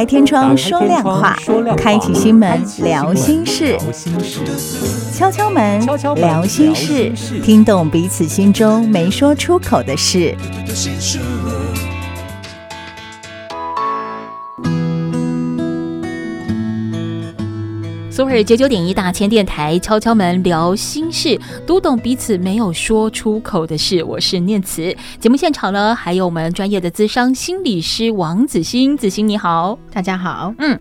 开天窗说亮话，开启心门聊心事，敲敲门聊心事，听懂彼此心中没说出口的事。苏尔九九点一大千电台敲敲门聊心事，读懂彼此没有说出口的事。我是念慈，节目现场呢，还有我们专业的资商心理师王子欣，子欣你好，大家好，嗯。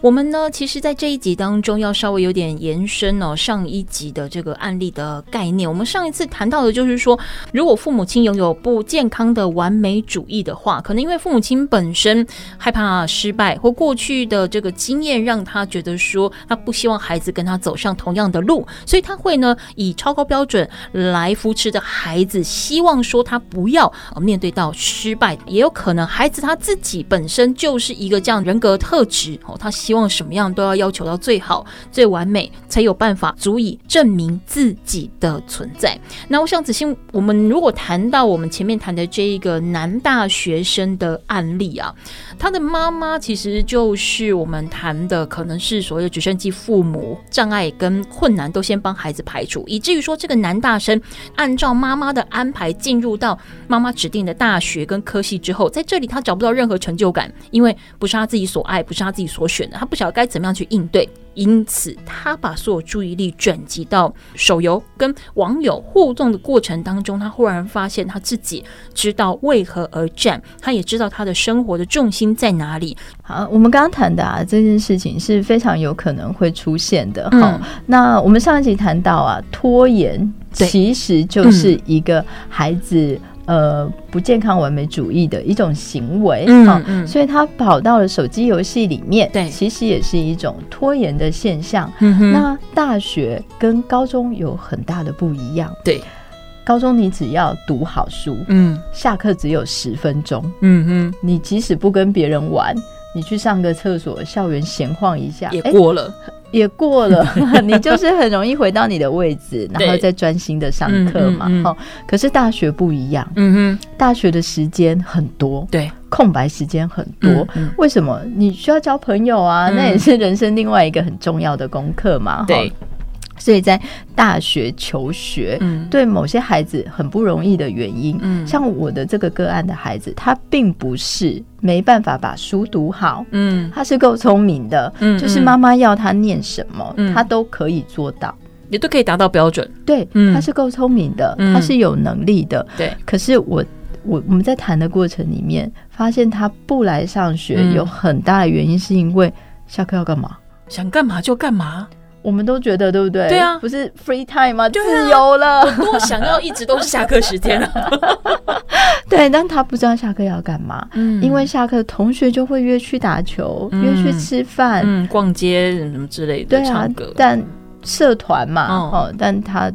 我们呢，其实，在这一集当中，要稍微有点延伸哦，上一集的这个案例的概念。我们上一次谈到的就是说，如果父母亲拥有不健康的完美主义的话，可能因为父母亲本身害怕失败，或过去的这个经验让他觉得说，他不希望孩子跟他走上同样的路，所以他会呢，以超高标准来扶持着孩子，希望说他不要面对到失败。也有可能孩子他自己本身就是一个这样人格特质哦，他。希望什么样都要要求到最好、最完美，才有办法足以证明自己的存在。那我想子欣，我们如果谈到我们前面谈的这一个男大学生的案例啊，他的妈妈其实就是我们谈的，可能是所谓的直升机父母，障碍跟困难都先帮孩子排除，以至于说这个男大生按照妈妈的安排进入到妈妈指定的大学跟科系之后，在这里他找不到任何成就感，因为不是他自己所爱，不是他自己所选。他不晓得该怎么样去应对，因此他把所有注意力转移到手游跟网友互动的过程当中。他忽然发现他自己知道为何而战，他也知道他的生活的重心在哪里。好，我们刚刚谈的啊，这件事情是非常有可能会出现的。好，嗯，那我们上一集谈到啊，拖延其实就是一个孩子。呃，不健康完美主义的一种行为，嗯所以他跑到了手机游戏里面，对，其实也是一种拖延的现象。嗯，那大学跟高中有很大的不一样，对，高中你只要读好书，嗯，下课只有十分钟，嗯哼，你即使不跟别人玩，你去上个厕所，校园闲晃一下，也过了。欸也过了，你就是很容易回到你的位置，然后再专心的上课嘛。嗯嗯嗯、可是大学不一样，嗯哼，大学的时间很多，对，空白时间很多。为什么？你需要交朋友啊，嗯、那也是人生另外一个很重要的功课嘛。对。所以在大学求学，嗯，对某些孩子很不容易的原因，嗯，像我的这个个案的孩子，他并不是没办法把书读好，嗯，他是够聪明的，嗯，就是妈妈要他念什么，嗯，他都可以做到，也都可以达到标准，对，他是够聪明的，他是有能力的，对。可是我我我们在谈的过程里面，发现他不来上学有很大的原因，是因为下课要干嘛？想干嘛就干嘛。我们都觉得对不对？对啊，不是 free time 吗？啊、自由了，多想要一直都是下课时间啊。对，但他不知道下课要干嘛。嗯，因为下课同学就会约去打球，嗯、约去吃饭、嗯、逛街什么之类的。对啊，但社团嘛，哦，哦，但他。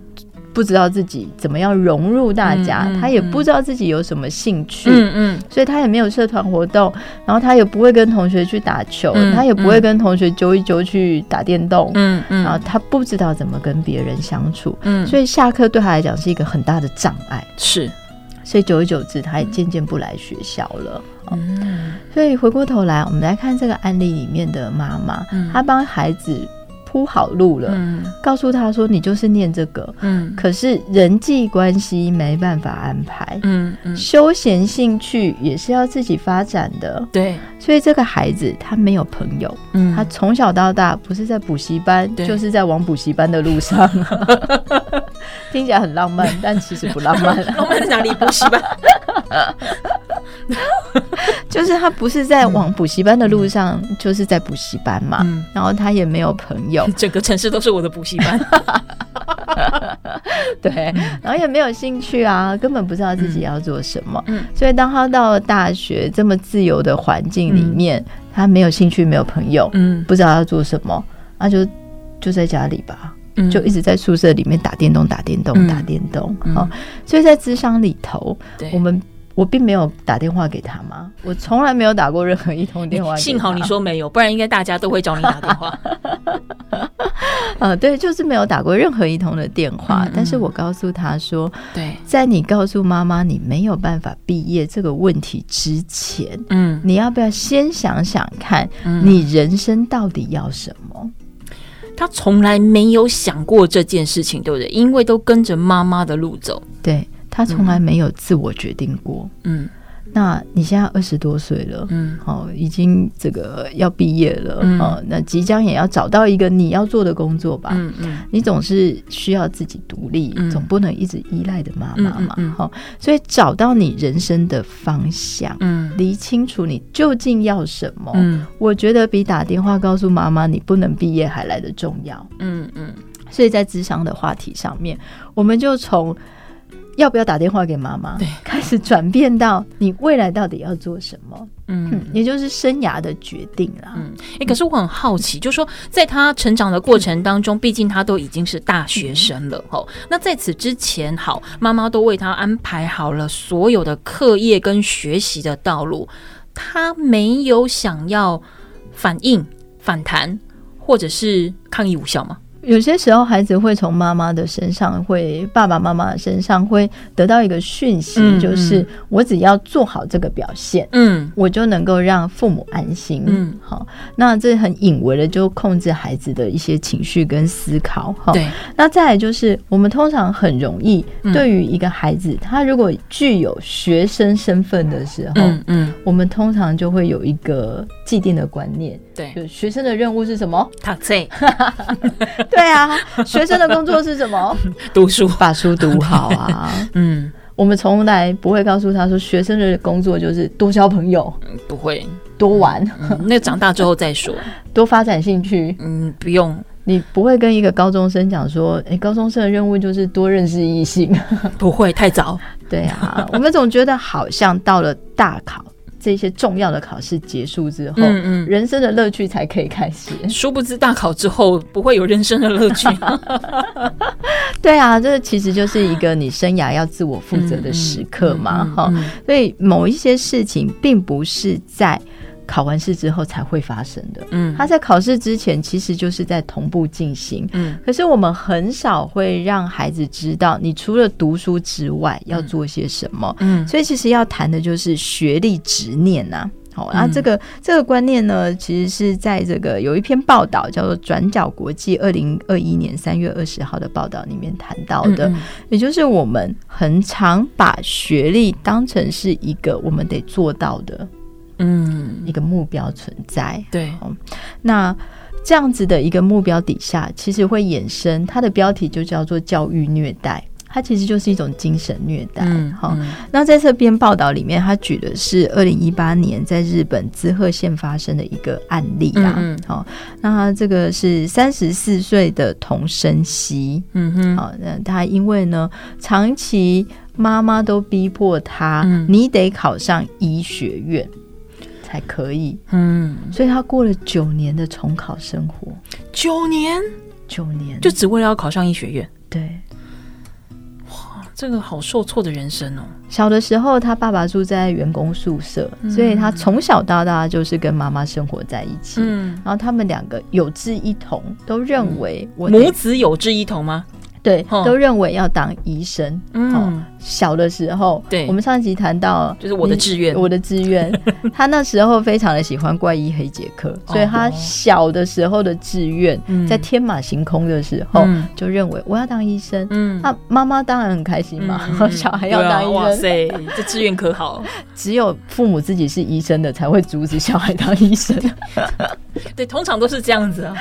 不知道自己怎么样融入大家，他也不知道自己有什么兴趣，嗯嗯、所以他也没有社团活动，然后他也不会跟同学去打球，嗯、他也不会跟同学揪一揪去打电动，嗯嗯、然后他不知道怎么跟别人相处，嗯、所以下课对他来讲是一个很大的障碍，是，所以久而久之，他也渐渐不来学校了。嗯，所以回过头来，我们来看这个案例里面的妈妈，嗯、她帮孩子。铺好路了，嗯，告诉他说你就是念这个，嗯，可是人际关系没办法安排，嗯嗯，休闲兴趣也是要自己发展的，对，所以这个孩子他没有朋友，嗯，他从小到大不是在补习班，就是在往补习班的路上，听起来很浪漫，但其实不浪漫，浪漫在哪里？补习班。就是他不是在往补习班的路上，嗯、就是在补习班嘛。嗯、然后他也没有朋友，整个城市都是我的补习班。对，然后也没有兴趣啊，根本不知道自己要做什么。嗯、所以当他到了大学这么自由的环境里面，嗯、他没有兴趣，没有朋友，嗯，不知道要做什么，那就就在家里吧，嗯、就一直在宿舍里面打电动，打电动，嗯、打电动。好、嗯，所以在智商里头，我们。我并没有打电话给他吗？我从来没有打过任何一通电话。幸好你说没有，不然应该大家都会找你打电话。呃，对，就是没有打过任何一通的电话。嗯嗯，但是我告诉他说，对，在你告诉妈妈你没有办法毕业这个问题之前，嗯，你要不要先想想看，你人生到底要什么？他从来没有想过这件事情，对不对？因为都跟着妈妈的路走，对，他从来没有自我决定过，嗯。那你现在二十多岁了，嗯，好，已经这个要毕业了，嗯，哦，那即将也要找到一个你要做的工作吧，嗯嗯，你总是需要自己独立，嗯，总不能一直依赖的妈妈嘛，好，所以找到你人生的方向，嗯，理清楚你究竟要什么，嗯，我觉得比打电话告诉妈妈你不能毕业还来的重要，嗯嗯，所以在智商的话题上面，我们就从。要不要打电话给妈妈？对，开始转变到你未来到底要做什么？嗯，嗯，也就是生涯的决定啦。嗯，哎、欸，可是我很好奇，就是说在他成长的过程当中，毕竟他都已经是大学生了，吼、嗯。那在此之前，好，妈妈都为他安排好了所有的课业跟学习的道路，他没有想要反应、反弹，或者是抗议无效吗？有些时候，孩子会从妈妈的身上，会爸爸妈妈的身上会得到一个讯息，嗯、就是我只要做好这个表现，嗯，我就能够让父母安心，嗯，好，那这很隐微的就控制孩子的一些情绪跟思考，哈，对。那再来就是，我们通常很容易对于一个孩子，他如果具有学生身份的时候，嗯，嗯，我们通常就会有一个既定的观念，对，就学生的任务是什么？读书。对啊，学生的工作是什么？读书，把书读好啊。嗯，我们从来不会告诉他说，学生的工作就是多交朋友，不会多玩。嗯、那长大之后再说，多发展兴趣。嗯，不用，你不会跟一个高中生讲说，哎，高中生的任务就是多认识异性，不会太早。对啊，我们总觉得好像到了大考。这些重要的考试结束之后，嗯嗯，人生的乐趣才可以开始。殊不知大考之后不会有人生的乐趣。对啊，这其实就是一个你生涯要自我负责的时刻嘛，哈。所以某一些事情并不是在。考完试之后才会发生的，嗯，他在考试之前其实就是在同步进行，嗯，可是我们很少会让孩子知道，你除了读书之外要做些什么，嗯，所以其实要谈的就是学历执念呐，好，那这个这个观念呢，其实是在这个有一篇报道叫做《转角国际》二零二一年三月二十号的报道里面谈到的，也就是我们很常把学历当成是一个我们得做到的。嗯，一个目标存在，对，那这样子的一个目标底下，其实会衍生它的标题就叫做教育虐待，它其实就是一种精神虐待。好、嗯，嗯、那在这篇报道里面，他举的是二零一八年在日本滋贺县发生的一个案例啊。好、嗯。嗯，那他这个是三十四岁的童生希，嗯哼，好，那他因为呢，长期妈妈都逼迫他，嗯、你得考上医学院。才可以，嗯，所以他过了九年的重考生活，九年，九年，就只为了要考上医学院。对，哇，这个好受挫的人生哦。小的时候，他爸爸住在员工宿舍，嗯、所以他从小到大就是跟妈妈生活在一起。嗯，然后他们两个有志一同，都认为我母子有志一同吗？对，都认为要当医生。嗯，小的时候，对，我们上一集谈到，就是我的志愿，我的志愿。他那时候非常的喜欢怪医黑杰克，所以他小的时候的志愿，在天马行空的时候，就认为我要当医生。嗯，那妈妈当然很开心嘛，小孩要当医生，哇塞，这志愿可好。只有父母自己是医生的，才会阻止小孩当医生。对，通常都是这样子啊。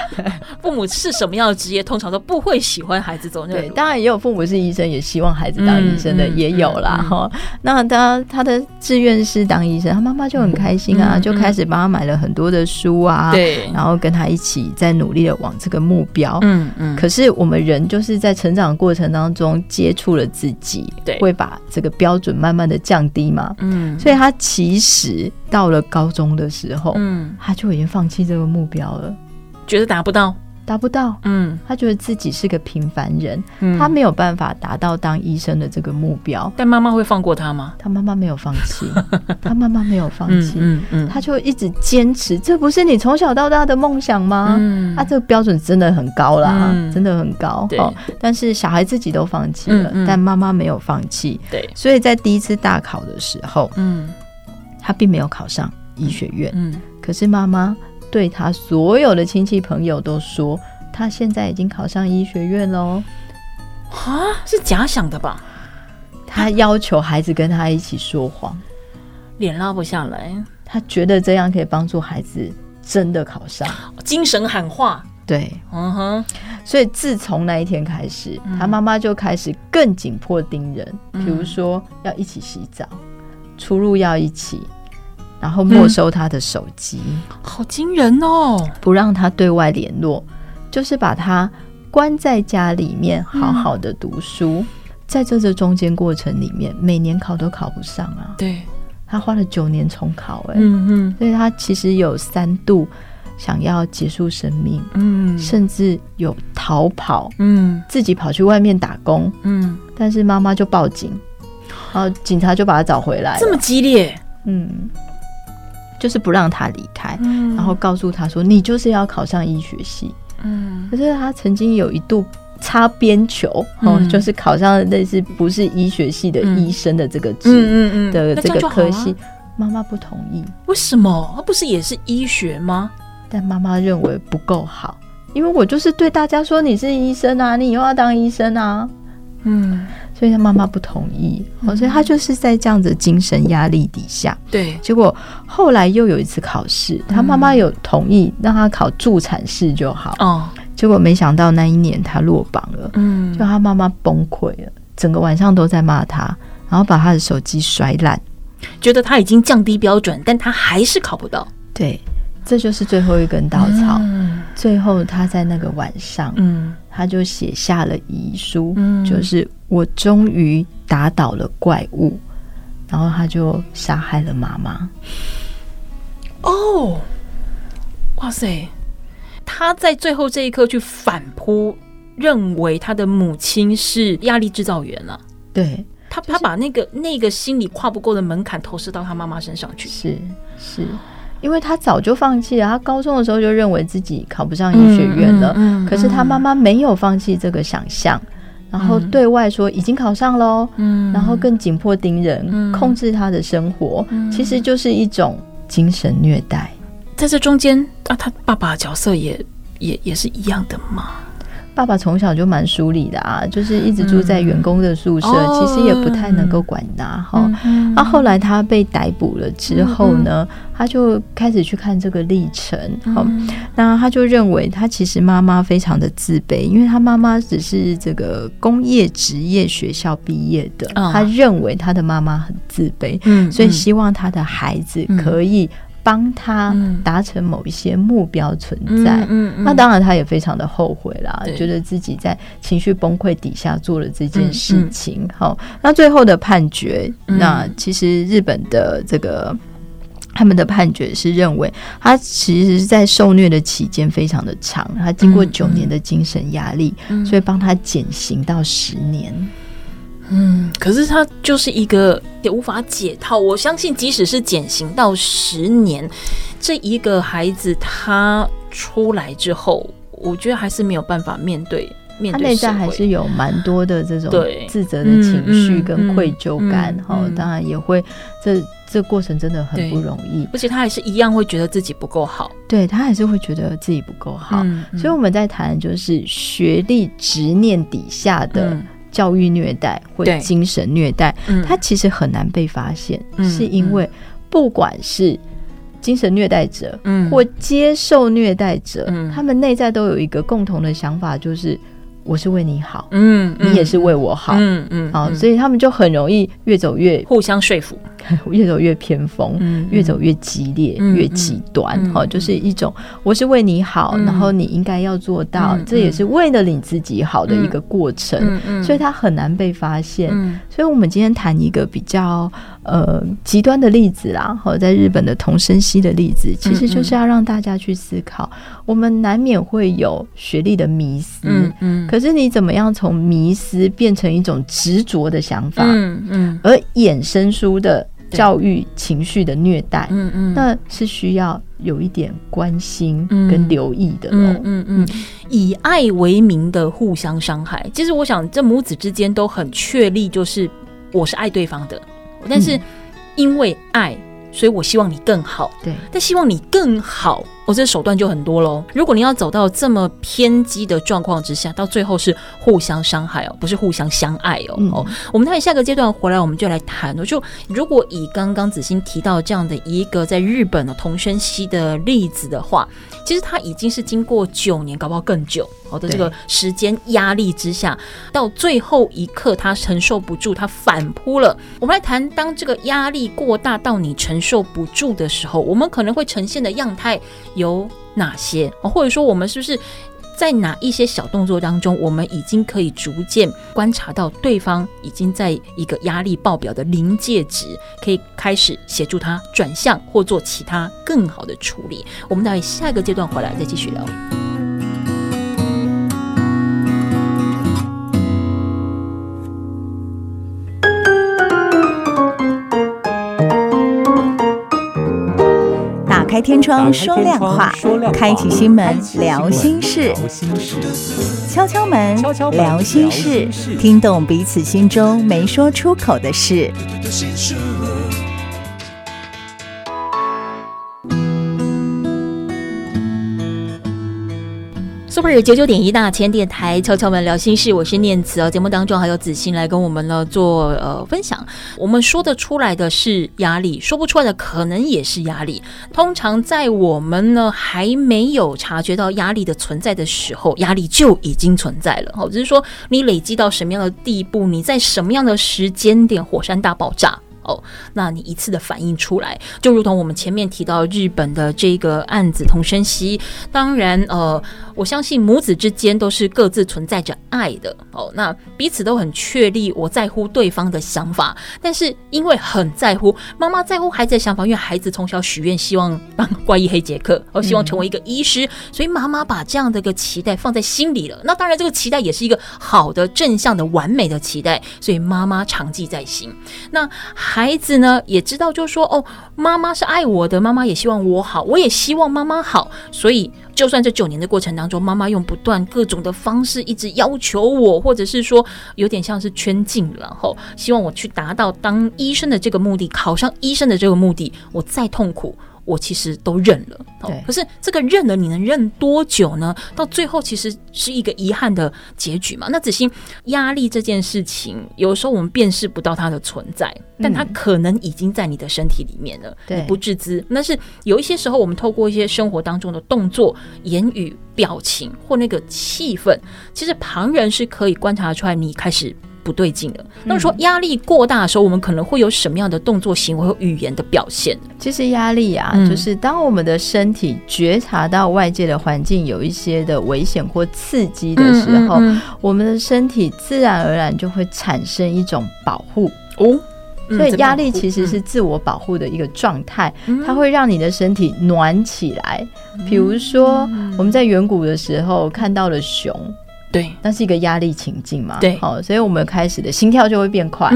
父母是什么样的职业，通常都不会喜欢孩子走那。对，当然也有父母是医生，也希望孩子当医生的，也有啦哈。那他他的志愿是当医生，他妈妈就很开心啊，就开始帮他买了很多的书啊，对，然后跟他一起在努力的往这个目标。嗯嗯。可是我们人就是在成长的过程当中接触了自己，对，会把这个标准慢慢的降低嘛。嗯。所以他其实到了高中的时候，嗯，他就已经放弃这个目标了，觉得达不到。达不到，嗯，他觉得自己是个平凡人，嗯他没有办法达到当医生的这个目标。但妈妈会放过他吗？他妈妈没有放弃，他妈妈没有放弃，嗯嗯，他就一直坚持，这不是你从小到大的梦想吗？嗯，啊，这个标准真的很高啦，嗯真的很高。对哦，但是小孩自己都放弃了，但妈妈没有放弃。对，所以在第一次大考的时候，嗯他并没有考上医学院。嗯，可是妈妈对他所有的亲戚朋友都说，他现在已经考上医学院喽。啊，是假想的吧？他要求孩子跟他一起说谎，脸拉不下来，他觉得这样可以帮助孩子真的考上。精神喊话，对，嗯哼，所以自从那一天开始，嗯他妈妈就开始更紧迫盯人，嗯比如说要一起洗澡，出入要一起，然后没收他的手机，好惊人哦！不让他对外联络，就是把他关在家里面，好好的读书。在这这中间过程里面，每年考都考不上啊，对，他花了九年重考、欸，哎、嗯嗯。所以他其实有三度想要结束生命，嗯。甚至有逃跑，嗯。自己跑去外面打工，嗯，但是妈妈就报警，然后警察就把他找回来，这么激烈，嗯，就是不让他离开，嗯。然后告诉他说，你就是要考上医学系。嗯。可是他曾经有一度擦边球，哦，嗯就是考上类似不是医学系的医生的这个职嗯嗯的这个科系那，妈妈不同意，为什么？他不是也是医学吗？但妈妈认为不够好，因为我就是对大家说你是医生啊，你以后要当医生啊，嗯，所以他妈妈不同意，哦，所以他就是在这样子精神压力底下，对，结果后来又有一次考试，他妈妈有同意让他考助产士就好，哦，结果没想到那一年他落榜了，嗯。就他妈妈崩溃了，整个晚上都在骂他，然后把他的手机摔烂。觉得他已经降低标准，但他还是考不到。对，这就是最后一根稻草。嗯。最后他在那个晚上，嗯他就写下了遗书，嗯就是我终于打倒了怪物，然后他就杀害了妈妈。哦，哇塞！他在最后这一刻去反扑，认为他的母亲是压力制造员了、对，他他把那个那个心里跨不过的门槛投射到他妈妈身上去。是是，因为他早就放弃了，他高中的时候就认为自己考不上医学院了，嗯嗯嗯可是他妈妈没有放弃这个想象，然后对外说已经考上喽，嗯。然后更紧迫盯人，嗯。控制他的生活，嗯。其实就是一种精神虐待。在这中间啊，他爸爸的角色也也也是一样的嘛。爸爸从小就蛮疏离的啊，就是一直住在员工的宿舍，嗯其实也不太能够管他哈。嗯那、后来他被逮捕了之后呢，他就开始去看这个历程。好、嗯那他就认为他其实妈妈非常的自卑，因为他妈妈只是这个工业职业学校毕业的，嗯。他认为他的妈妈很自卑，嗯所以希望他的孩子可以帮他嗯达成某一些目标存在。嗯嗯嗯那当然，他也非常的后悔啦，觉得自己在情绪崩溃底下做了这件事嗯情。好，那最后的判决，嗯那其实日本的这个。他们的判决是认为，他其实是在受虐的期间非常的长，他经过九年的精神压力，嗯所以帮他减刑到十年。嗯，可是他就是一个也无法解套。我相信，即使是减刑到十年，这一个孩子他出来之后，我觉得还是没有办法面对面他内在还是有蛮多的这种自责的情绪跟愧疚感嗯嗯嗯，哈、嗯。当然也会这这过程真的很不容易。而且他还是一样会觉得自己不够好。对他还是会觉得自己不够好，所以我们在谈就是学历执念底下的嗯教育虐待或对。精神虐待，嗯。它其实很难被发现，嗯是因为不管是精神虐待者，嗯。或接受虐待者，嗯。他们内在都有一个共同的想法，就是我是为你好，嗯你也是为我好，嗯嗯，好，嗯。所以他们就很容易越走越互相说服。越走越偏锋，嗯，越走越激烈，嗯、越极端，哈、嗯，就是一种我是为你好，嗯、然后你应该要做到，嗯、这也是为了你自己好的一个过程，所以它很难被发现。嗯、所以我们今天谈一个比较呃极端的例子啦，哈，在日本的同声系的例子，其实就是要让大家去思考，我们难免会有学历的迷思，嗯嗯，可是你怎么样从迷思变成一种执着的想法，嗯嗯，而衍生出的。教育情绪的虐待，嗯嗯，那是需要有一点关心跟留意的喽，嗯嗯嗯，以爱为名的互相伤害，其实我想这母子之间都很确立，就是我是爱对方的，但是因为爱，所以我希望你更好，对，但希望你更好。我、哦、这手段就很多喽。如果你要走到这么偏激的状况之下，到最后是互相伤害哦，不是互相相爱哦。嗯、哦，我们在下个阶段回来，我们就来谈。就如果以刚刚子欣提到这样的一个在日本的同声系的例子的话，其实他已经是经过九年，搞不好更久好的这个时间压力之下，到最后一刻他承受不住，他反扑了。我们来谈，当这个压力过大到你承受不住的时候，我们可能会呈现的样态。有哪些？或者说，我们是不是在哪一些小动作当中，我们已经可以逐渐观察到对方已经在一个压力爆表的临界值，可以开始协助他转向或做其他更好的处理？我们待下一个阶段回来再继续聊。天窗说亮话，开启心门聊心事，敲敲门聊心事，听懂彼此心中没说出口的事。九九点一大千电台敲敲门聊心事，我是念慈哦。节目当中还有子欣来跟我们呢做呃分享。我们说得出来的是压力，说不出来的可能也是压力。通常在我们呢还没有察觉到压力的存在的时候，压力就已经存在了。好，只是说你累积到什么样的地步，你在什么样的时间点，火山大爆炸。哦，那你一次的反应出来，就如同我们前面提到日本的这个案子同生息，当然，呃，我相信母子之间都是各自存在着爱的哦，那彼此都很确立我在乎对方的想法，但是因为很在乎，妈妈在乎孩子的想法，因为孩子从小许愿希望当怪医黑杰克，哦，希望成为一个医师，嗯、所以妈妈把这样的一个期待放在心里了。那当然，这个期待也是一个好的、正向的、完美的期待，所以妈妈常记在心。那。孩子呢也知道，就是说哦，妈妈是爱我的，妈妈也希望我好，我也希望妈妈好。所以，就算这九年的过程当中，妈妈用不断各种的方式一直要求我，或者是说有点像是圈禁，然后希望我去达到当医生的这个目的，考上医生的这个目的，我再痛苦。我其实都认了，对。可是这个认了，你能认多久呢？到最后其实是一个遗憾的结局嘛。那子欣，压力这件事情，有时候我们辨识不到它的存在，但它可能已经在你的身体里面了，对，你不自知。那是有一些时候，我们透过一些生活当中的动作、言语、表情或那个气氛，其实旁人是可以观察出来，你开始。不对劲了。那么说压力过大的时候，我们可能会有什么样的动作、行为和语言的表现？其实压力啊，就是当我们的身体觉察到外界的环境有一些的危险或刺激的时候，嗯嗯嗯、我们的身体自然而然就会产生一种保护哦。所以压力其实是自我保护的一个状态，它会让你的身体暖起来。比如说我们在远古的时候看到了熊。对，那是一个压力情境嘛？对，好，所以我们开始的心跳就会变快，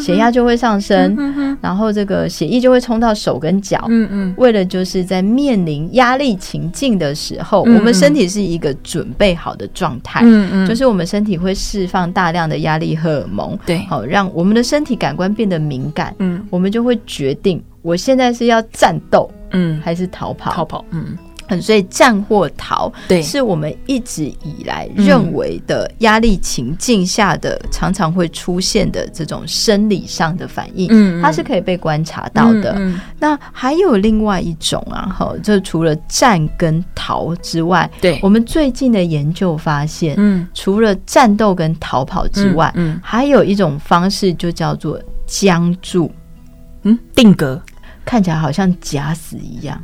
血压就会上升，然后这个血液就会冲到手跟脚。嗯嗯，为了就是在面临压力情境的时候，我们身体是一个准备好的状态。嗯嗯，就是我们身体会释放大量的压力荷尔蒙，对，好，让我们的身体感官变得敏感。嗯，我们就会决定我现在是要战斗，嗯，还是逃跑？逃跑，嗯。嗯，所以战或逃，对，是我们一直以来认为的压力情境下的常常会出现的这种生理上的反应，嗯，它是可以被观察到的。嗯，那还有另外一种啊，哈，就除了战跟逃之外，对，我们最近的研究发现，嗯，除了战斗跟逃跑之外，嗯，还有一种方式就叫做僵住。嗯，定格，看起来好像假死一样，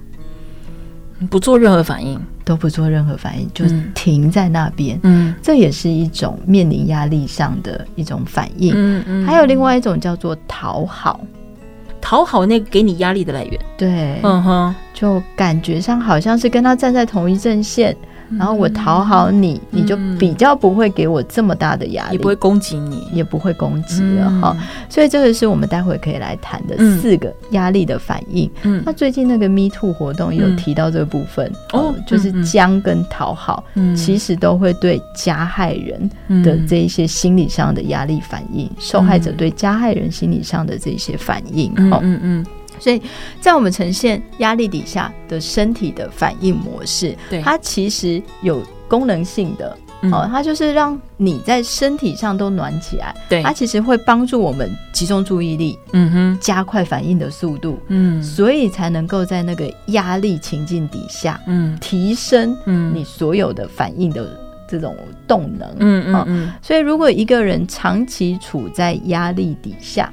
不做任何反应，都不做任何反应，就停在那边。嗯，这也是一种面临压力上的一种反应。嗯嗯，还有另外一种叫做讨好，讨好那个给你压力的来源。对，嗯哼，就感觉上好像是跟他站在同一阵线。然后我讨好你，你就比较不会给我这么大的压力，也不会攻击你，也不会攻击了哈。所以这个是我们待会可以来谈的四个压力的反应。嗯，那最近那个 Me Too 活动有提到这个部分哦，就是僵跟讨好，其实都会对加害人的这一些心理上的压力反应，受害者对加害人心理上的这些反应。嗯嗯嗯。所以在我们呈现压力底下的身体的反应模式，对，它其实有功能性的，嗯、哦，它就是让你在身体上都暖起来，对，它其实会帮助我们集中注意力，嗯哼，加快反应的速度，嗯，所以才能够在那个压力情境底下，嗯，提升你所有的反应的这种动能，嗯嗯嗯，所以如果一个人长期处在压力底下，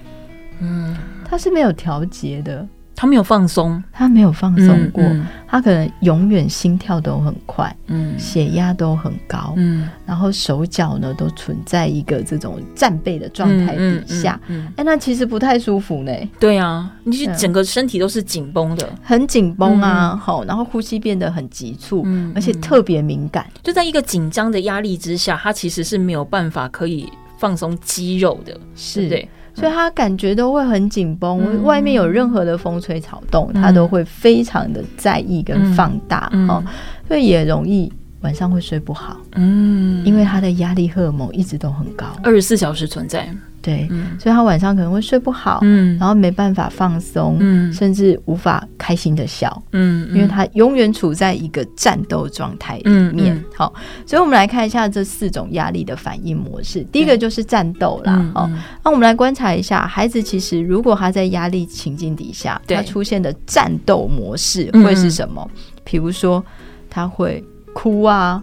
嗯。他是没有调节的，他没有放松，他没有放松过，嗯嗯、他可能永远心跳都很快，嗯，血压都很高，嗯，然后手脚呢都存在一个这种战备的状态底下，嗯，哎、那其实不太舒服呢。对啊，你是整个身体都是紧绷的，很紧绷啊，好、嗯，然后呼吸变得很急促，嗯，而且特别敏感，就在一个紧张的压力之下，他其实是没有办法可以放松肌肉的，是。对。所以他感觉都会很紧绷，嗯、外面有任何的风吹草动，嗯、他都会非常的在意跟放大，嗯。嗯、所以也容易晚上会睡不好，嗯，因为他的压力荷尔蒙一直都很高，二十四小时存在。对，所以他晚上可能会睡不好，嗯，然后没办法放松，嗯，甚至无法开心的笑，嗯，因为他永远处在一个战斗状态里面。好，所以我们来看一下这四种压力的反应模式。第一个就是战斗啦，好，那我们来观察一下，孩子其实如果他在压力情境底下，他出现的战斗模式会是什么？比如说他会哭啊。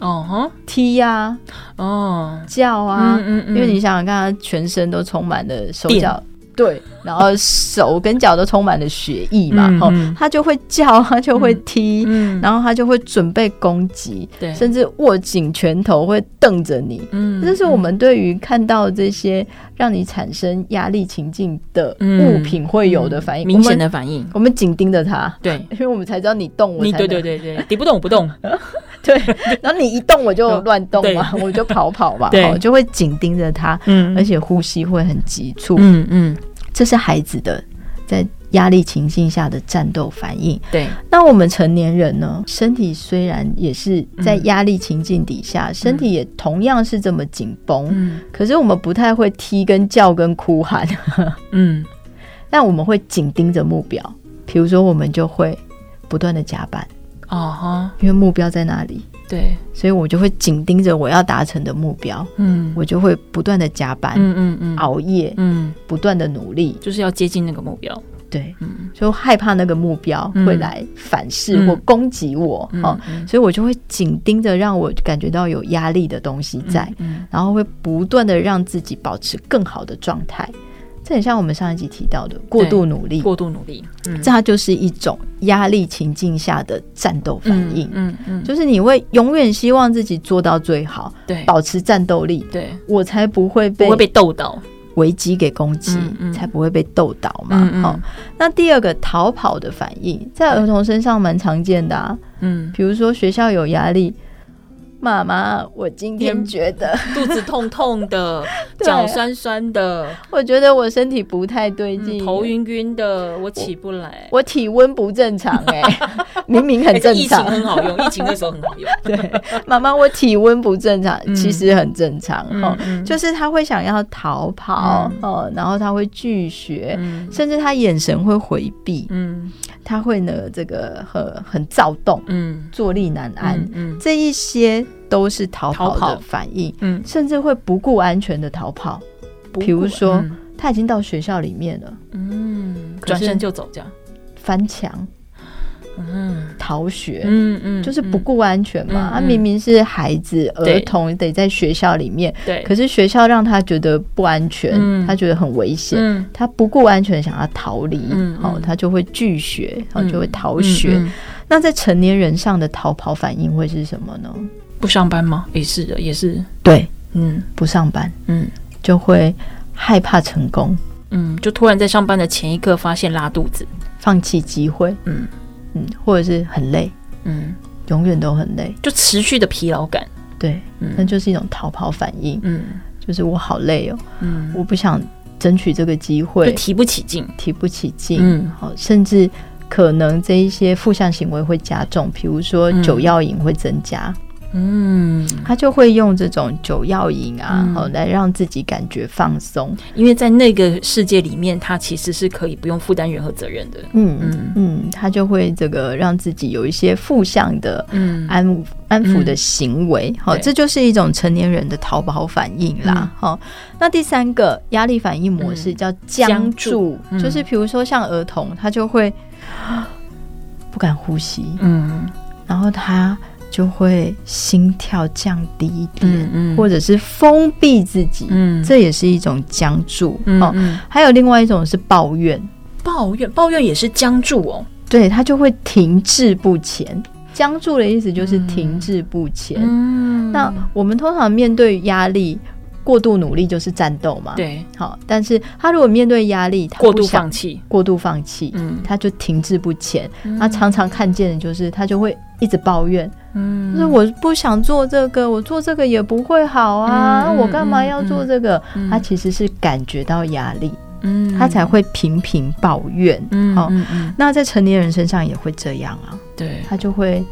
哦哈，踢呀，哦，叫啊，嗯嗯，因为你想想看，他全身都充满了手脚，对，然后手跟脚都充满了血意嘛，哈，他就会叫，他就会踢，然后他就会准备攻击，对，甚至握紧拳头会瞪着你，嗯，这是我们对于看到这些让你产生压力情境的物品会有的反应，明显的反应，我们紧盯着他，对，因为我们才知道你动，我才对对对对，敌不动我不动。对，然后你一动我就乱动嘛，我就跑跑嘛，对，就会紧盯着他，嗯，而且呼吸会很急促，嗯嗯，这是孩子的在压力情境下的战斗反应。对，那我们成年人呢？身体虽然也是在压力情境底下，身体也同样是这么紧绷，嗯，可是我们不太会踢跟叫跟哭喊，嗯，但我们会紧盯着目标，比如说我们就会不断的加班。哦哈，因为目标在哪里，对，所以我就会紧盯着我要达成的目标，嗯，我就会不断的加班，嗯嗯嗯，熬夜，嗯，不断的努力，就是要接近那个目标，对，嗯，就害怕那个目标会来反噬或攻击我，哦，所以我就会紧盯着让我感觉到有压力的东西在，然后会不断的让自己保持更好的状态。这很像我们上一集提到的过度努力，过度努力，嗯，这它就是一种压力情境下的战斗反应，嗯嗯，就是你会永远希望自己做到最好，对，保持战斗力，对，我才不会被不会被斗倒，危机给攻击，才不会被斗倒嘛。好，那第二个逃跑的反应，在儿童身上蛮常见的啊，嗯，比如说学校有压力。妈妈，我今天觉得 肚子痛痛的，脚酸酸的，我觉得我身体不太对劲，头晕晕的，我起不来，我体温不正常，哎，明明很正常，疫情很好用，疫情的时候很好用。对，妈妈，我体温不正常，其实很正常哦，就是他会想要逃跑哦，然后他会拒绝，甚至他眼神会回避，嗯，他会呢这个很很躁动，嗯，坐立难安，嗯，这一些。都是逃跑的反应，嗯，甚至会不顾安全的逃跑。比如说，他已经到学校里面了，嗯，转身就走，这样。翻墙嗯，逃学，嗯嗯，就是不顾安全嘛。他明明是孩子儿童，得在学校里面，对，可是学校让他觉得不安全，他觉得很危险，他不顾安全，想要逃离，好，他就会拒学，然后，就会逃学。那在成年人上的逃跑反应会是什么呢？不上班吗？也是的，也是。对，嗯，不上班，嗯，就会害怕成功，嗯，就突然在上班的前一刻发现拉肚子，放弃机会，嗯。嗯，或者是很累，嗯，永远都很累，就持续的疲劳感，对，那就是一种逃跑反应，嗯，就是我好累哦，嗯，我不想争取这个机会，提不起劲，提不起劲，嗯，好，甚至。可能这一些负向行为会加重，比如说酒药瘾会增加，嗯，他就会用这种酒药饮啊，好、嗯、来让自己感觉放松，因为在那个世界里面，他其实是可以不用负担任何责任的，嗯嗯。嗯，他就会这个让自己有一些负向的安、嗯、安抚的行为，好、嗯，这就是一种成年人的逃跑反应啦，好、嗯，那第三个压力反应模式叫僵住，嗯、就是比如说像儿童，他就会。不敢呼吸，嗯，然后他就会心跳降低一点，嗯，嗯。或者是封闭自己，嗯，这也是一种僵住，嗯，嗯，还有另外一种是抱怨，抱怨，抱怨也是僵住哦，对，他就会停滞不前，僵住的意思就是停滞不前，嗯，那我们通常面对压力。过度努力就是战斗嘛，对，好，但是他如果面对压力，他过度放弃，过度放弃，嗯，他就停滞不前。他常常看见的就是他就会一直抱怨，嗯，就是我不想做这个，我做这个也不会好啊，我干嘛要做这个？他其实是感觉到压力，嗯，他才会频频抱怨，嗯，好，那在成年人身上也会这样啊，对，他就会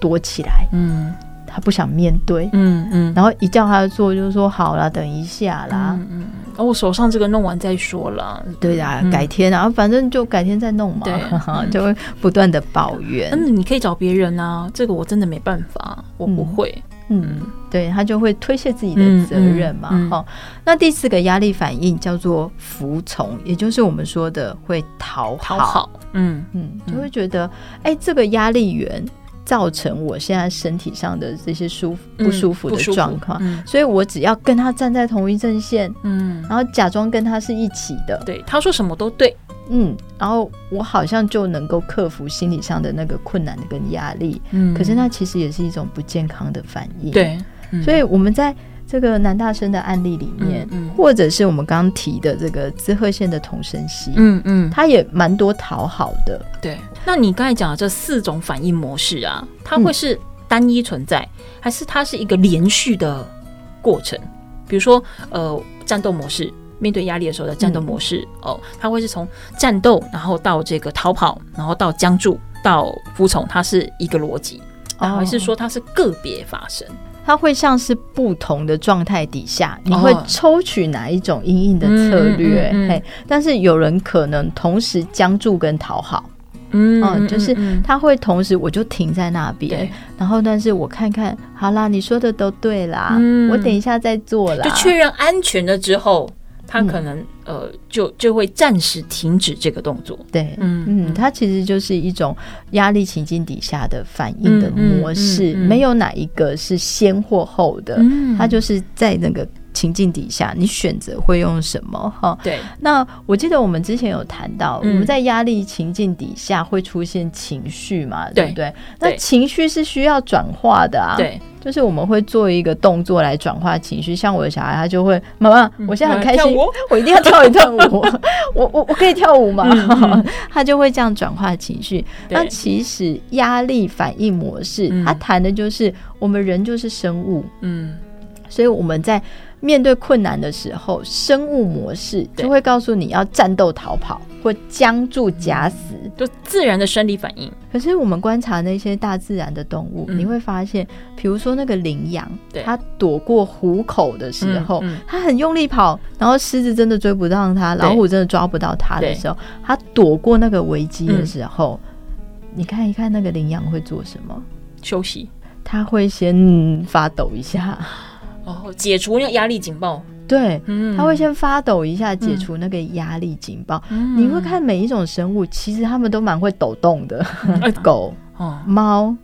躲起来，嗯。他不想面对，嗯嗯，然后一叫他做，就是说好了，等一下啦，嗯嗯，哦，我手上这个弄完再说了，对呀，改天啊，反正就改天再弄嘛，对，就会不断的抱怨。嗯，你可以找别人啊，这个我真的没办法，我不会，嗯，对，他就会推卸自己的责任嘛，哈。那第四个压力反应叫做服从，也就是我们说的会讨好，嗯嗯，就会觉得，哎，这个压力源。造成我现在身体上的这些舒服不舒服的状况，嗯嗯、所以我只要跟他站在同一阵线，嗯，然后假装跟他是一起的，对，他说什么都对，嗯，然后我好像就能够克服心理上的那个困难跟压力，嗯，可是那其实也是一种不健康的反应，对，嗯、所以我们在。这个男大生的案例里面，嗯嗯、或者是我们刚刚提的这个滋贺县的童声系，嗯嗯，他也蛮多讨好的。对，那你刚才讲的这四种反应模式啊，它会是单一存在，嗯、还是它是一个连续的过程？比如说，呃，战斗模式，面对压力的时候的战斗模式，嗯、哦，它会是从战斗，然后到这个逃跑，然后到僵住，到服从，它是一个逻辑，哦、还是说它是个别发生？它会像是不同的状态底下，你会抽取哪一种阴影的策略？嘿，但是有人可能同时僵住跟讨好，嗯，嗯，就是他会同时我就停在那边，然后但是我看看，好啦，你说的都对啦，嗯、我等一下再做啦，就确认安全了之后。他可能、嗯、呃，就就会暂时停止这个动作。对，嗯嗯，它其实就是一种压力情境底下的反应的模式，没有哪一个是先或后的，嗯、它就是在那个情境底下，你选择会用什么哈？对。那我记得我们之前有谈到，嗯、我们在压力情境底下会出现情绪嘛，对不对？对，那情绪是需要转化的啊。对。就是我们会做一个动作来转化情绪，像我的小孩，他就会妈妈，我现在很开心，嗯、我一定要跳一段舞，我我我可以跳舞吗？嗯、他就会这样转化情绪。那其实压力反应模式，他谈的就是我们人就是生物，嗯，所以我们在。面对困难的时候，生物模式就会告诉你要战斗、逃跑或僵住、假死，就自然的生理反应。可是我们观察那些大自然的动物，嗯、你会发现，比如说那个羚羊，它躲过虎口的时候，嗯嗯、它很用力跑，然后狮子真的追不上它，老虎真的抓不到它的时候，它躲过那个危机的时候，嗯、你看一看那个羚羊会做什么？休息。它会先发抖一下。哦，解除那个压力警报，对，它会先发抖一下，解除那个压力警报。你会看每一种生物，其实他们都蛮会抖动的，狗、猫、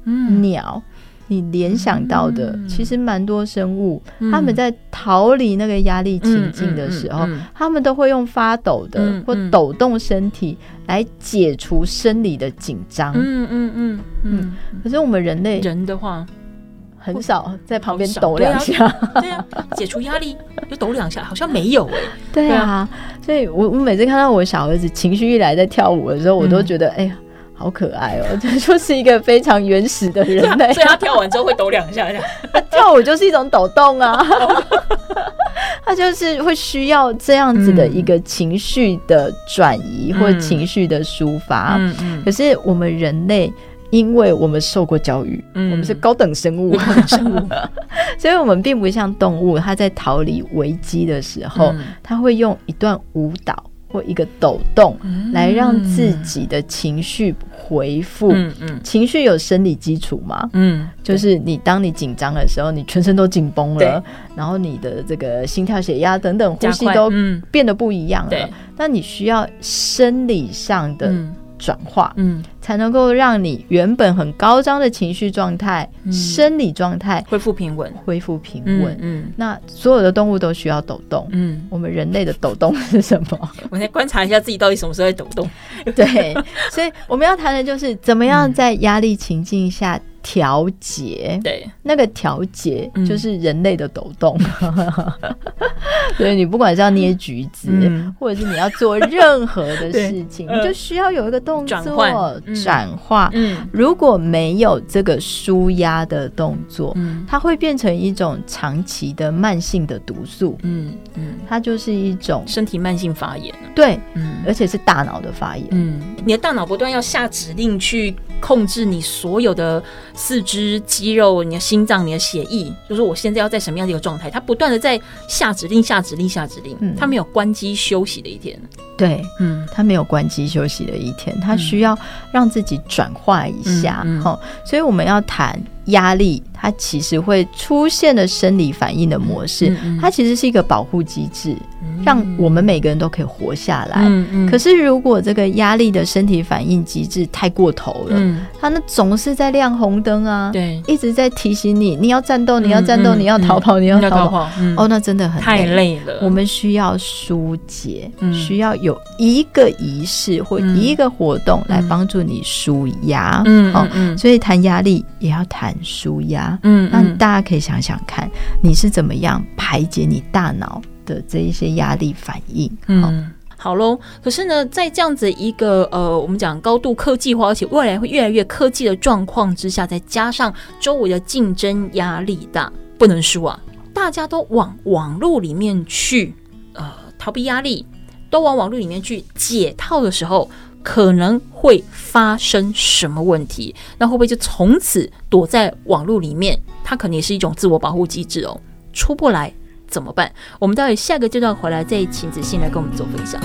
鸟。你联想到的，嗯、其实蛮多生物，嗯、他们在逃离那个压力情境的时候，他们都会用发抖的、嗯、或抖动身体来解除生理的紧张。嗯嗯嗯。嗯。可是我们人类人的话，很少在旁边抖两下，对啊，解除压力 就抖两下，好像没有哎、欸。对啊，所以我我每次看到我小儿子情绪一来在跳舞的时候，我都觉得、嗯、哎呀。好可爱哦，这就是一个非常原始的人类。所以他跳完之后会抖两下，跳舞就是一种抖动啊。他就是会需要这样子的一个情绪的转移或情绪的抒发。嗯嗯。可是我们人类，因为我们受过教育，我们是高等生物，生物，所以我们并不像动物，它在逃离危机的时候，它会用一段舞蹈。或一个抖动，来让自己的情绪回复。嗯嗯，情绪有生理基础吗？嗯，就是你当你紧张的时候，你全身都紧绷了，然后你的这个心跳、血压等等呼吸都变得不一样了。那你需要生理上的。转化，嗯，才能够让你原本很高涨的情绪状态、嗯、生理状态恢复平稳，恢复平稳。嗯，嗯，那所有的动物都需要抖动。嗯，我们人类的抖动是什么？我先观察一下自己到底什么时候在抖动。对，所以我们要谈的就是怎么样在压力情境下。调节，对，那个调节就是人类的抖动。所以你不管是要捏橘子，或者是你要做任何的 事情，你就需要有一个动作转化。如果没有这个舒压的动作，它会变成一种长期的慢性的毒素。嗯嗯，它就是一种身体慢性发炎。对，而且是大脑的发炎。嗯，你的大脑不断要下指令去控制你所有的。四肢肌肉，你的心脏，你的血液，就是我现在要在什么样的一个状态？他不断的在下指令，下指令，下指令。嗯，它没有关机休息的一天。对，嗯，他没有关机休息的一天，他需要让自己转化一下。嗯，好，所以我们要谈压力。它其实会出现的生理反应的模式，嗯嗯、它其实是一个保护机制，嗯、让我们每个人都可以活下来。嗯嗯、可是如果这个压力的身体反应机制太过头了，嗯、它那总是在亮红灯啊，对，一直在提醒你，你要战斗，你要战斗，你要逃跑，你要逃跑。哦，那真的很累太累了。我们需要疏解，嗯、需要有一个仪式或一个活动来帮助你舒压。嗯，好，所以谈压力也要谈舒压。嗯，那大家可以想想看，你是怎么样排解你大脑的这一些压力反应？嗯，好喽。可是呢，在这样子一个呃，我们讲高度科技化，而且未来会越来越科技的状况之下，再加上周围的竞争压力大，不能输啊！大家都往网络里面去，呃，逃避压力，都往网络里面去解套的时候。可能会发生什么问题？那会不会就从此躲在网络里面？它可能也是一种自我保护机制哦，出不来怎么办？我们待会下个阶段回来再请子欣来跟我们做分享。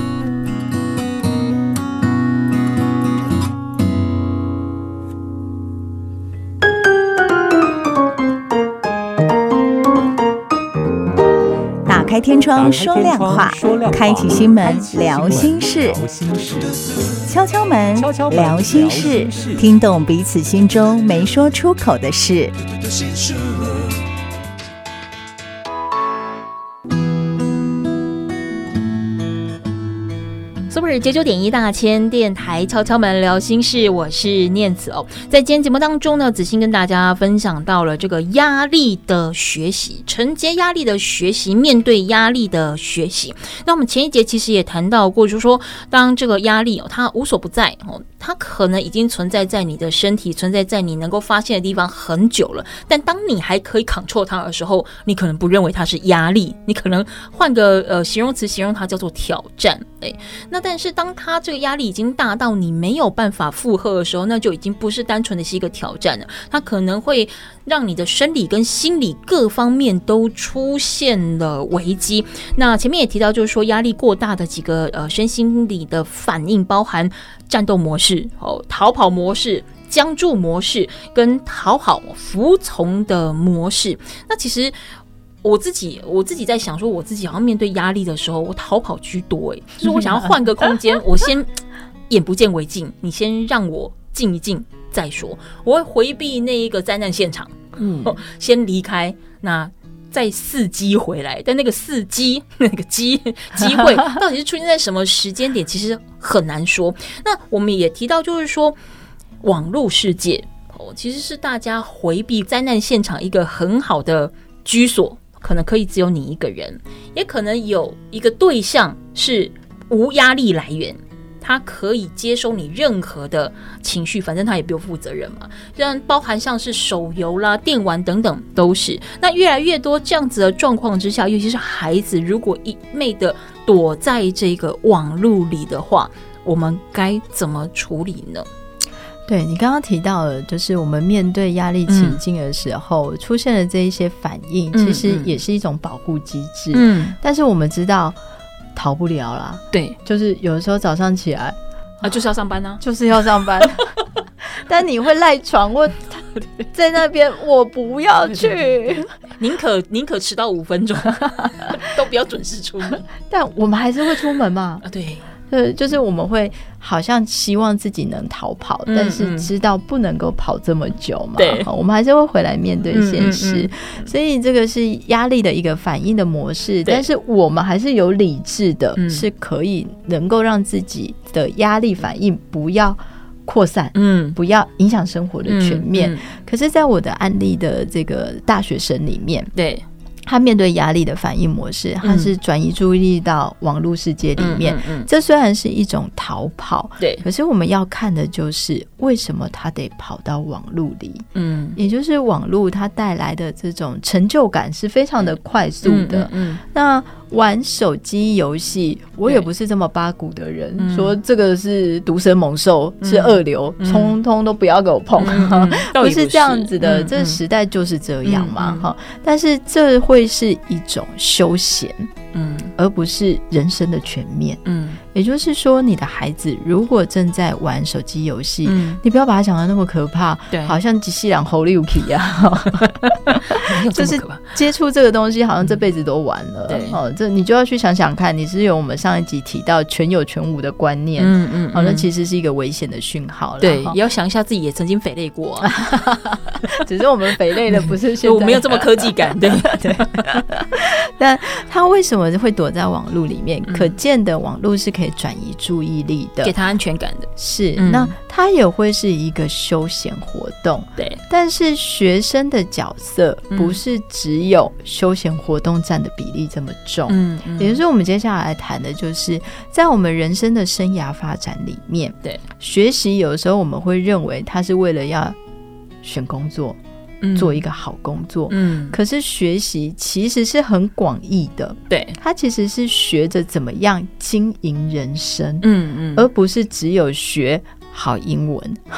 开天窗说亮话，开启心门聊心事，敲敲门聊心事，听懂彼此心中没说出口的事。是九九点一大千电台敲敲门聊心事，我是念慈哦。在今天节目当中呢，子欣跟大家分享到了这个压力的学习，承接压力的学习，面对压力的学习。那我们前一节其实也谈到过，就是说，当这个压力哦，它无所不在哦。它可能已经存在在你的身体，存在在你能够发现的地方很久了。但当你还可以 control 它的时候，你可能不认为它是压力，你可能换个呃形容词形容它叫做挑战。诶，那但但是当他这个压力已经大到你没有办法负荷的时候，那就已经不是单纯的是一个挑战了。它可能会让你的生理跟心理各方面都出现了危机。那前面也提到，就是说压力过大的几个呃身心理的反应，包含。战斗模式、哦，逃跑模式、僵住模式跟讨好服从的模式，那其实我自己我自己在想说，我自己好像面对压力的时候，我逃跑居多，哎，就是我想要换个空间，我先 眼不见为净，你先让我静一静再说，我会回避那一个灾难现场，嗯，先离开，那再伺机回来，但那个伺机那个机机会到底是出现在什么时间点，其实很难说。那我们也提到，就是说网络世界哦，其实是大家回避灾难现场一个很好的居所。可能可以只有你一个人，也可能有一个对象是无压力来源，他可以接收你任何的情绪，反正他也不用负责任嘛。像包含像是手游啦、电玩等等都是。那越来越多这样子的状况之下，尤其是孩子如果一昧的躲在这个网络里的话，我们该怎么处理呢？对，你刚刚提到了，就是我们面对压力情境的时候，嗯、出现的这一些反应，其实也是一种保护机制。嗯，但是我们知道逃不了啦。对，就是有的时候早上起来啊，就是要上班呢、啊，就是要上班。但你会赖床，我在那边，我不要去，宁可宁可迟到五分钟，都不要准时出门。但我们还是会出门嘛？啊，对。呃，就是我们会好像希望自己能逃跑，嗯、但是知道不能够跑这么久嘛。对，我们还是会回来面对现实。嗯嗯嗯、所以这个是压力的一个反应的模式，但是我们还是有理智的，嗯、是可以能够让自己的压力反应不要扩散，嗯，不要影响生活的全面。嗯嗯、可是，在我的案例的这个大学生里面，对。他面对压力的反应模式，他是转移注意力到网络世界里面。嗯嗯嗯、这虽然是一种逃跑，对，可是我们要看的就是为什么他得跑到网络里。嗯，也就是网络它带来的这种成就感是非常的快速的。嗯那。玩手机游戏，我也不是这么八股的人，对说这个是毒蛇猛兽，嗯、是恶流，通通都不要给我碰，嗯、不是这样子的。嗯、这时代就是这样嘛，哈、嗯。但是这会是一种休闲，嗯，而不是人生的全面，嗯。也就是说，你的孩子如果正在玩手机游戏，嗯、你不要把他想的那么可怕，对，好像机器人猴六 k 一样，就是接触这个东西，好像这辈子都完了。对，哦，这你就要去想想看，你是有我们上一集提到全有全无的观念，嗯嗯，好、嗯，那、哦、其实是一个危险的讯号了。对，也要想一下自己也曾经肥累过、啊，只是我们肥累的不是现在，我没有这么科技感，对对。但他为什么会躲在网络里面？嗯、可见的网络是可以转移注意力的，给他安全感的。是，嗯、那他也会是一个休闲活动。对，但是学生的角色不是只有休闲活动占的比例这么重。嗯，嗯，也就是我们接下来谈的就是在我们人生的生涯发展里面，对学习有时候我们会认为他是为了要选工作。做一个好工作，嗯，可是学习其实是很广义的，对，他其实是学着怎么样经营人生，嗯嗯，而不是只有学好英文，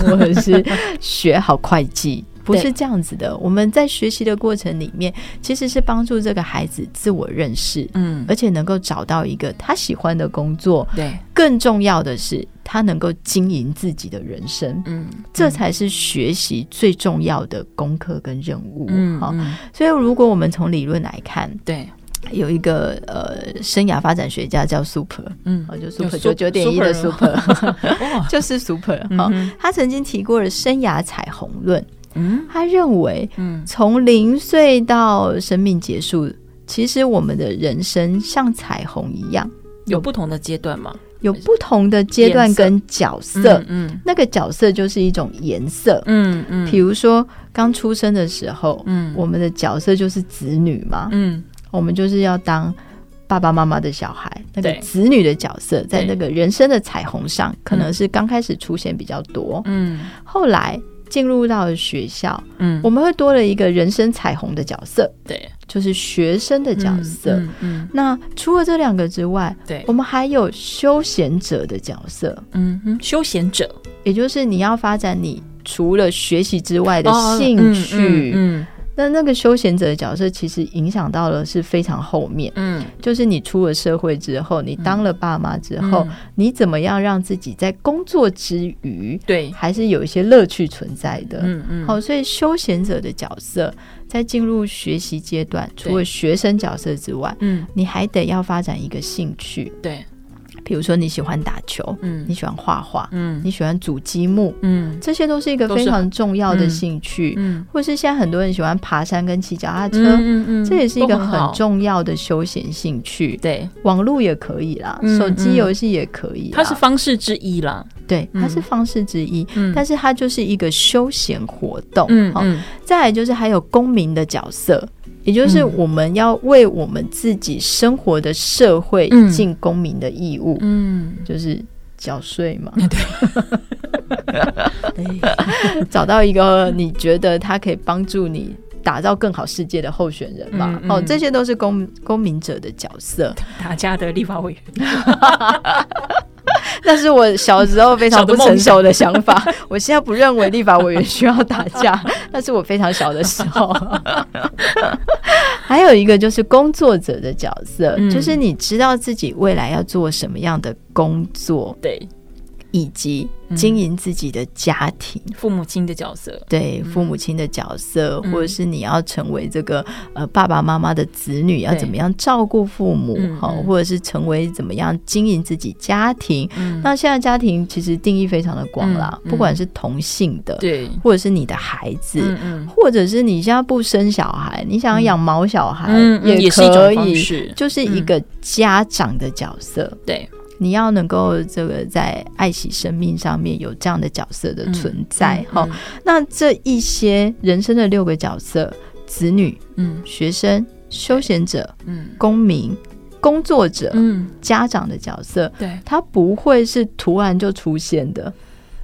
或者是学好会计。不是这样子的，我们在学习的过程里面，其实是帮助这个孩子自我认识，嗯，而且能够找到一个他喜欢的工作，对，更重要的是他能够经营自己的人生，嗯，这才是学习最重要的功课跟任务，嗯，好，所以如果我们从理论来看，对，有一个呃生涯发展学家叫 Super，嗯，就 Super 九九点一的 Super，就是 Super，好，他曾经提过了生涯彩虹论。嗯，他认为，嗯，从零岁到生命结束，其实我们的人生像彩虹一样，有不同的阶段吗？有不同的阶段跟角色，嗯，嗯，那个角色就是一种颜色，嗯嗯。比如说刚出生的时候，嗯，我们的角色就是子女嘛，嗯，我们就是要当爸爸妈妈的小孩，那个子女的角色在那个人生的彩虹上，可能是刚开始出现比较多，嗯，后来。进入到了学校，嗯，我们会多了一个人生彩虹的角色，对，就是学生的角色。嗯，嗯嗯，那除了这两个之外，对，我们还有休闲者的角色，嗯哼，休闲者，也就是你要发展你除了学习之外的兴趣，哦嗯嗯嗯那那个休闲者的角色，其实影响到了是非常后面。嗯，就是你出了社会之后，你当了爸妈之后，嗯、你怎么样让自己在工作之余，对，还是有一些乐趣存在的。嗯嗯。好，所以休闲者的角色在进入学习阶段，除了学生角色之外，嗯，你还得要发展一个兴趣。对。比如说你喜欢打球，嗯，你喜欢画画，嗯，你喜欢组积木，嗯，这些都是一个非常重要的兴趣，嗯，或是现在很多人喜欢爬山跟骑脚踏车，嗯嗯，这也是一个很重要的休闲兴趣，对，网络也可以啦，手机游戏也可以，它是方式之一啦，对，它是方式之一，嗯，但是它就是一个休闲活动，嗯嗯，再来就是还有公民的角色。也就是我们要为我们自己生活的社会尽公民的义务，嗯，就是缴税嘛。对，找到一个你觉得他可以帮助你打造更好世界的候选人嘛。哦，这些都是公公民者的角色。大家的立法委员。那是我小时候非常不成熟的想法。我现在不认为立法委员需要打架，那是我非常小的时候。还有一个就是工作者的角色，嗯、就是你知道自己未来要做什么样的工作，对，以及。经营自己的家庭，父母亲的角色，对父母亲的角色，或者是你要成为这个呃爸爸妈妈的子女，要怎么样照顾父母，好，或者是成为怎么样经营自己家庭。那现在家庭其实定义非常的广啦，不管是同性的，对，或者是你的孩子，或者是你现在不生小孩，你想要养毛小孩也可以，就是一个家长的角色，对。你要能够这个在爱惜生命上面有这样的角色的存在，哈、嗯，嗯嗯、那这一些人生的六个角色：子女、嗯，学生、休闲者、嗯，公民、工作者、嗯，家长的角色，对，它不会是突然就出现的，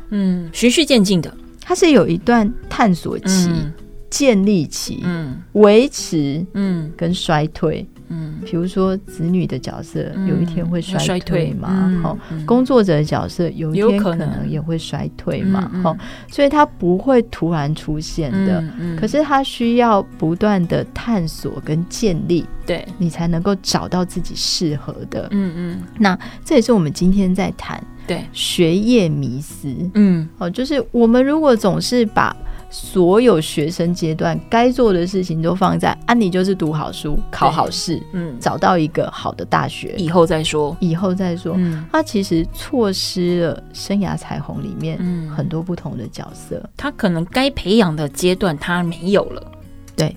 嗯，循序渐进的，它是有一段探索期、嗯、建立期、嗯，维持，嗯，跟衰退。嗯，比如说子女的角色有一天会衰退嘛？好，工作者的角色有一天可能也会衰退嘛？好，所以它不会突然出现的。可是它需要不断的探索跟建立，对，你才能够找到自己适合的。嗯嗯，那这也是我们今天在谈对学业迷思。嗯，哦，就是我们如果总是把所有学生阶段该做的事情都放在啊，你就是读好书、考好试，嗯，找到一个好的大学，以后再说，以后再说。嗯，他其实错失了生涯彩虹里面很多不同的角色，嗯，他可能该培养的阶段他没有了。对，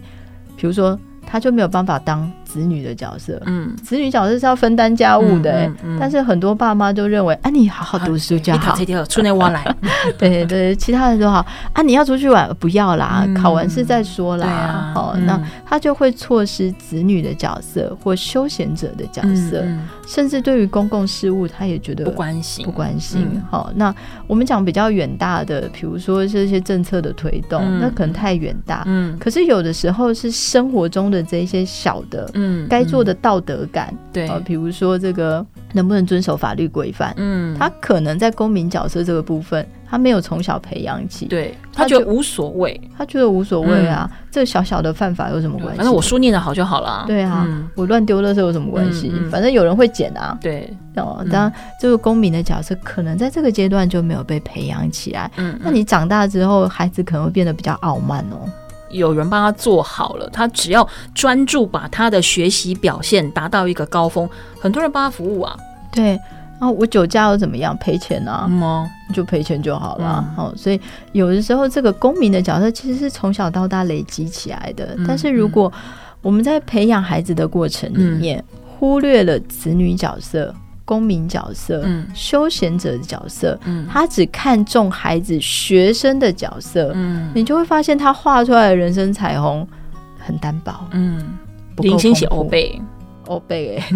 比如说。他就没有办法当子女的角色，嗯，子女角色是要分担家务的，嗯，但是很多爸妈都认为，啊，你好好读书就好，出内挖来，对对，其他人都好，啊，你要出去玩不要啦，考完试再说啦，好，那他就会错失子女的角色或休闲者的角色，甚至对于公共事务，他也觉得不关心，不关心。好，那我们讲比较远大的，比如说这些政策的推动，那可能太远大，嗯，可是有的时候是生活中的。这一些小的，嗯，该做的道德感，对，比如说这个能不能遵守法律规范，嗯，他可能在公民角色这个部分，他没有从小培养起，对，他觉得无所谓，他觉得无所谓啊，这小小的犯法有什么关系？反正我书念的好就好了，对啊，我乱丢垃圾有什么关系？反正有人会捡啊，对，哦，当然这个公民的角色可能在这个阶段就没有被培养起来，嗯，那你长大之后，孩子可能会变得比较傲慢哦。有人帮他做好了，他只要专注把他的学习表现达到一个高峰，很多人帮他服务啊。对，然后我酒驾又怎么样？赔钱啊？嗯，就赔钱就好了。好，所以有的时候这个公民的角色其实是从小到大累积起来的。但是如果我们在培养孩子的过程里面忽略了子女角色，公民角色，嗯，休闲者的角色，嗯，他只看重孩子学生的角色，嗯，你就会发现他画出来的人生彩虹很单薄，嗯，零星写欧贝，欧贝哎，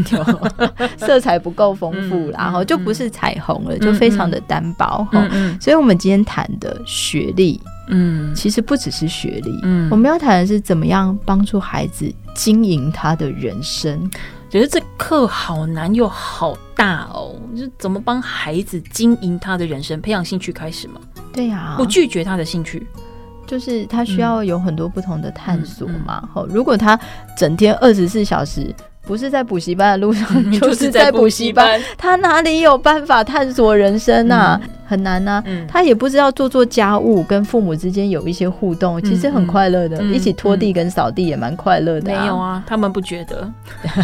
色彩不够丰富，然后就不是彩虹了，就非常的单薄，嗯，所以我们今天谈的学历，嗯，其实不只是学历，嗯，我们要谈的是怎么样帮助孩子经营他的人生。觉得这课好难又好大哦，就怎么帮孩子经营他的人生，培养兴趣开始嘛？对呀、啊，不拒绝他的兴趣，就是他需要有很多不同的探索嘛。好、嗯嗯嗯，如果他整天二十四小时。不是在补习班的路上，嗯、就是在补习班。他哪里有办法探索人生啊？嗯、很难啊、嗯！他也不知道做做家务，跟父母之间有一些互动，嗯、其实很快乐的、嗯。一起拖地跟扫地也蛮快乐的、啊。没有啊，他们不觉得，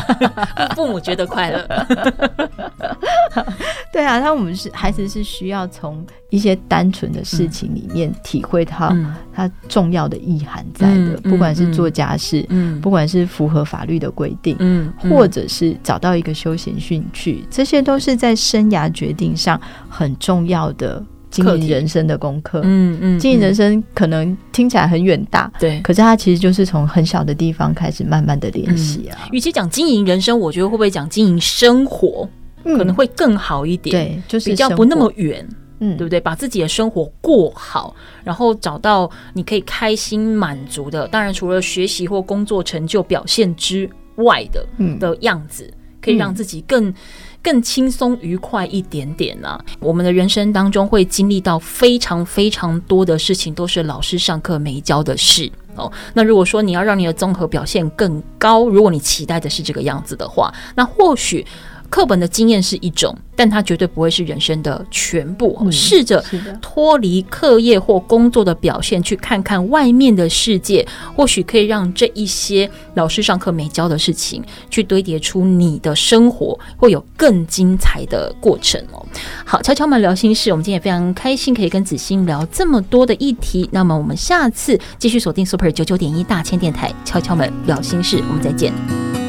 父母觉得快乐。对啊，他我们是孩子是需要从一些单纯的事情里面体会到他重要的意涵在的，嗯、不管是做家事，嗯，不管是符合法律的规定，嗯，或者是找到一个休闲兴趣，这些都是在生涯决定上很重要的经营人生的功课。嗯嗯，经营人生可能听起来很远大，对，可是它其实就是从很小的地方开始慢慢的练习啊。与其讲经营人生，我觉得会不会讲经营生活？可能会更好一点，对，就是比较不那么远，嗯，对不对？把自己的生活过好，然后找到你可以开心满足的，当然除了学习或工作成就表现之外的，嗯，的样子，可以让自己更更轻松愉快一点点呢。我们的人生当中会经历到非常非常多的事情，都是老师上课没教的事哦。那如果说你要让你的综合表现更高，如果你期待的是这个样子的话，那或许。课本的经验是一种，但它绝对不会是人生的全部。试着脱离课业或工作的表现，去看看外面的世界，或许可以让这一些老师上课没教的事情，去堆叠出你的生活会有更精彩的过程哦。好，敲敲门聊心事，我们今天也非常开心可以跟子欣聊这么多的议题。那么我们下次继续锁定 Super 九九点一大千电台，敲敲门聊心事，我们再见。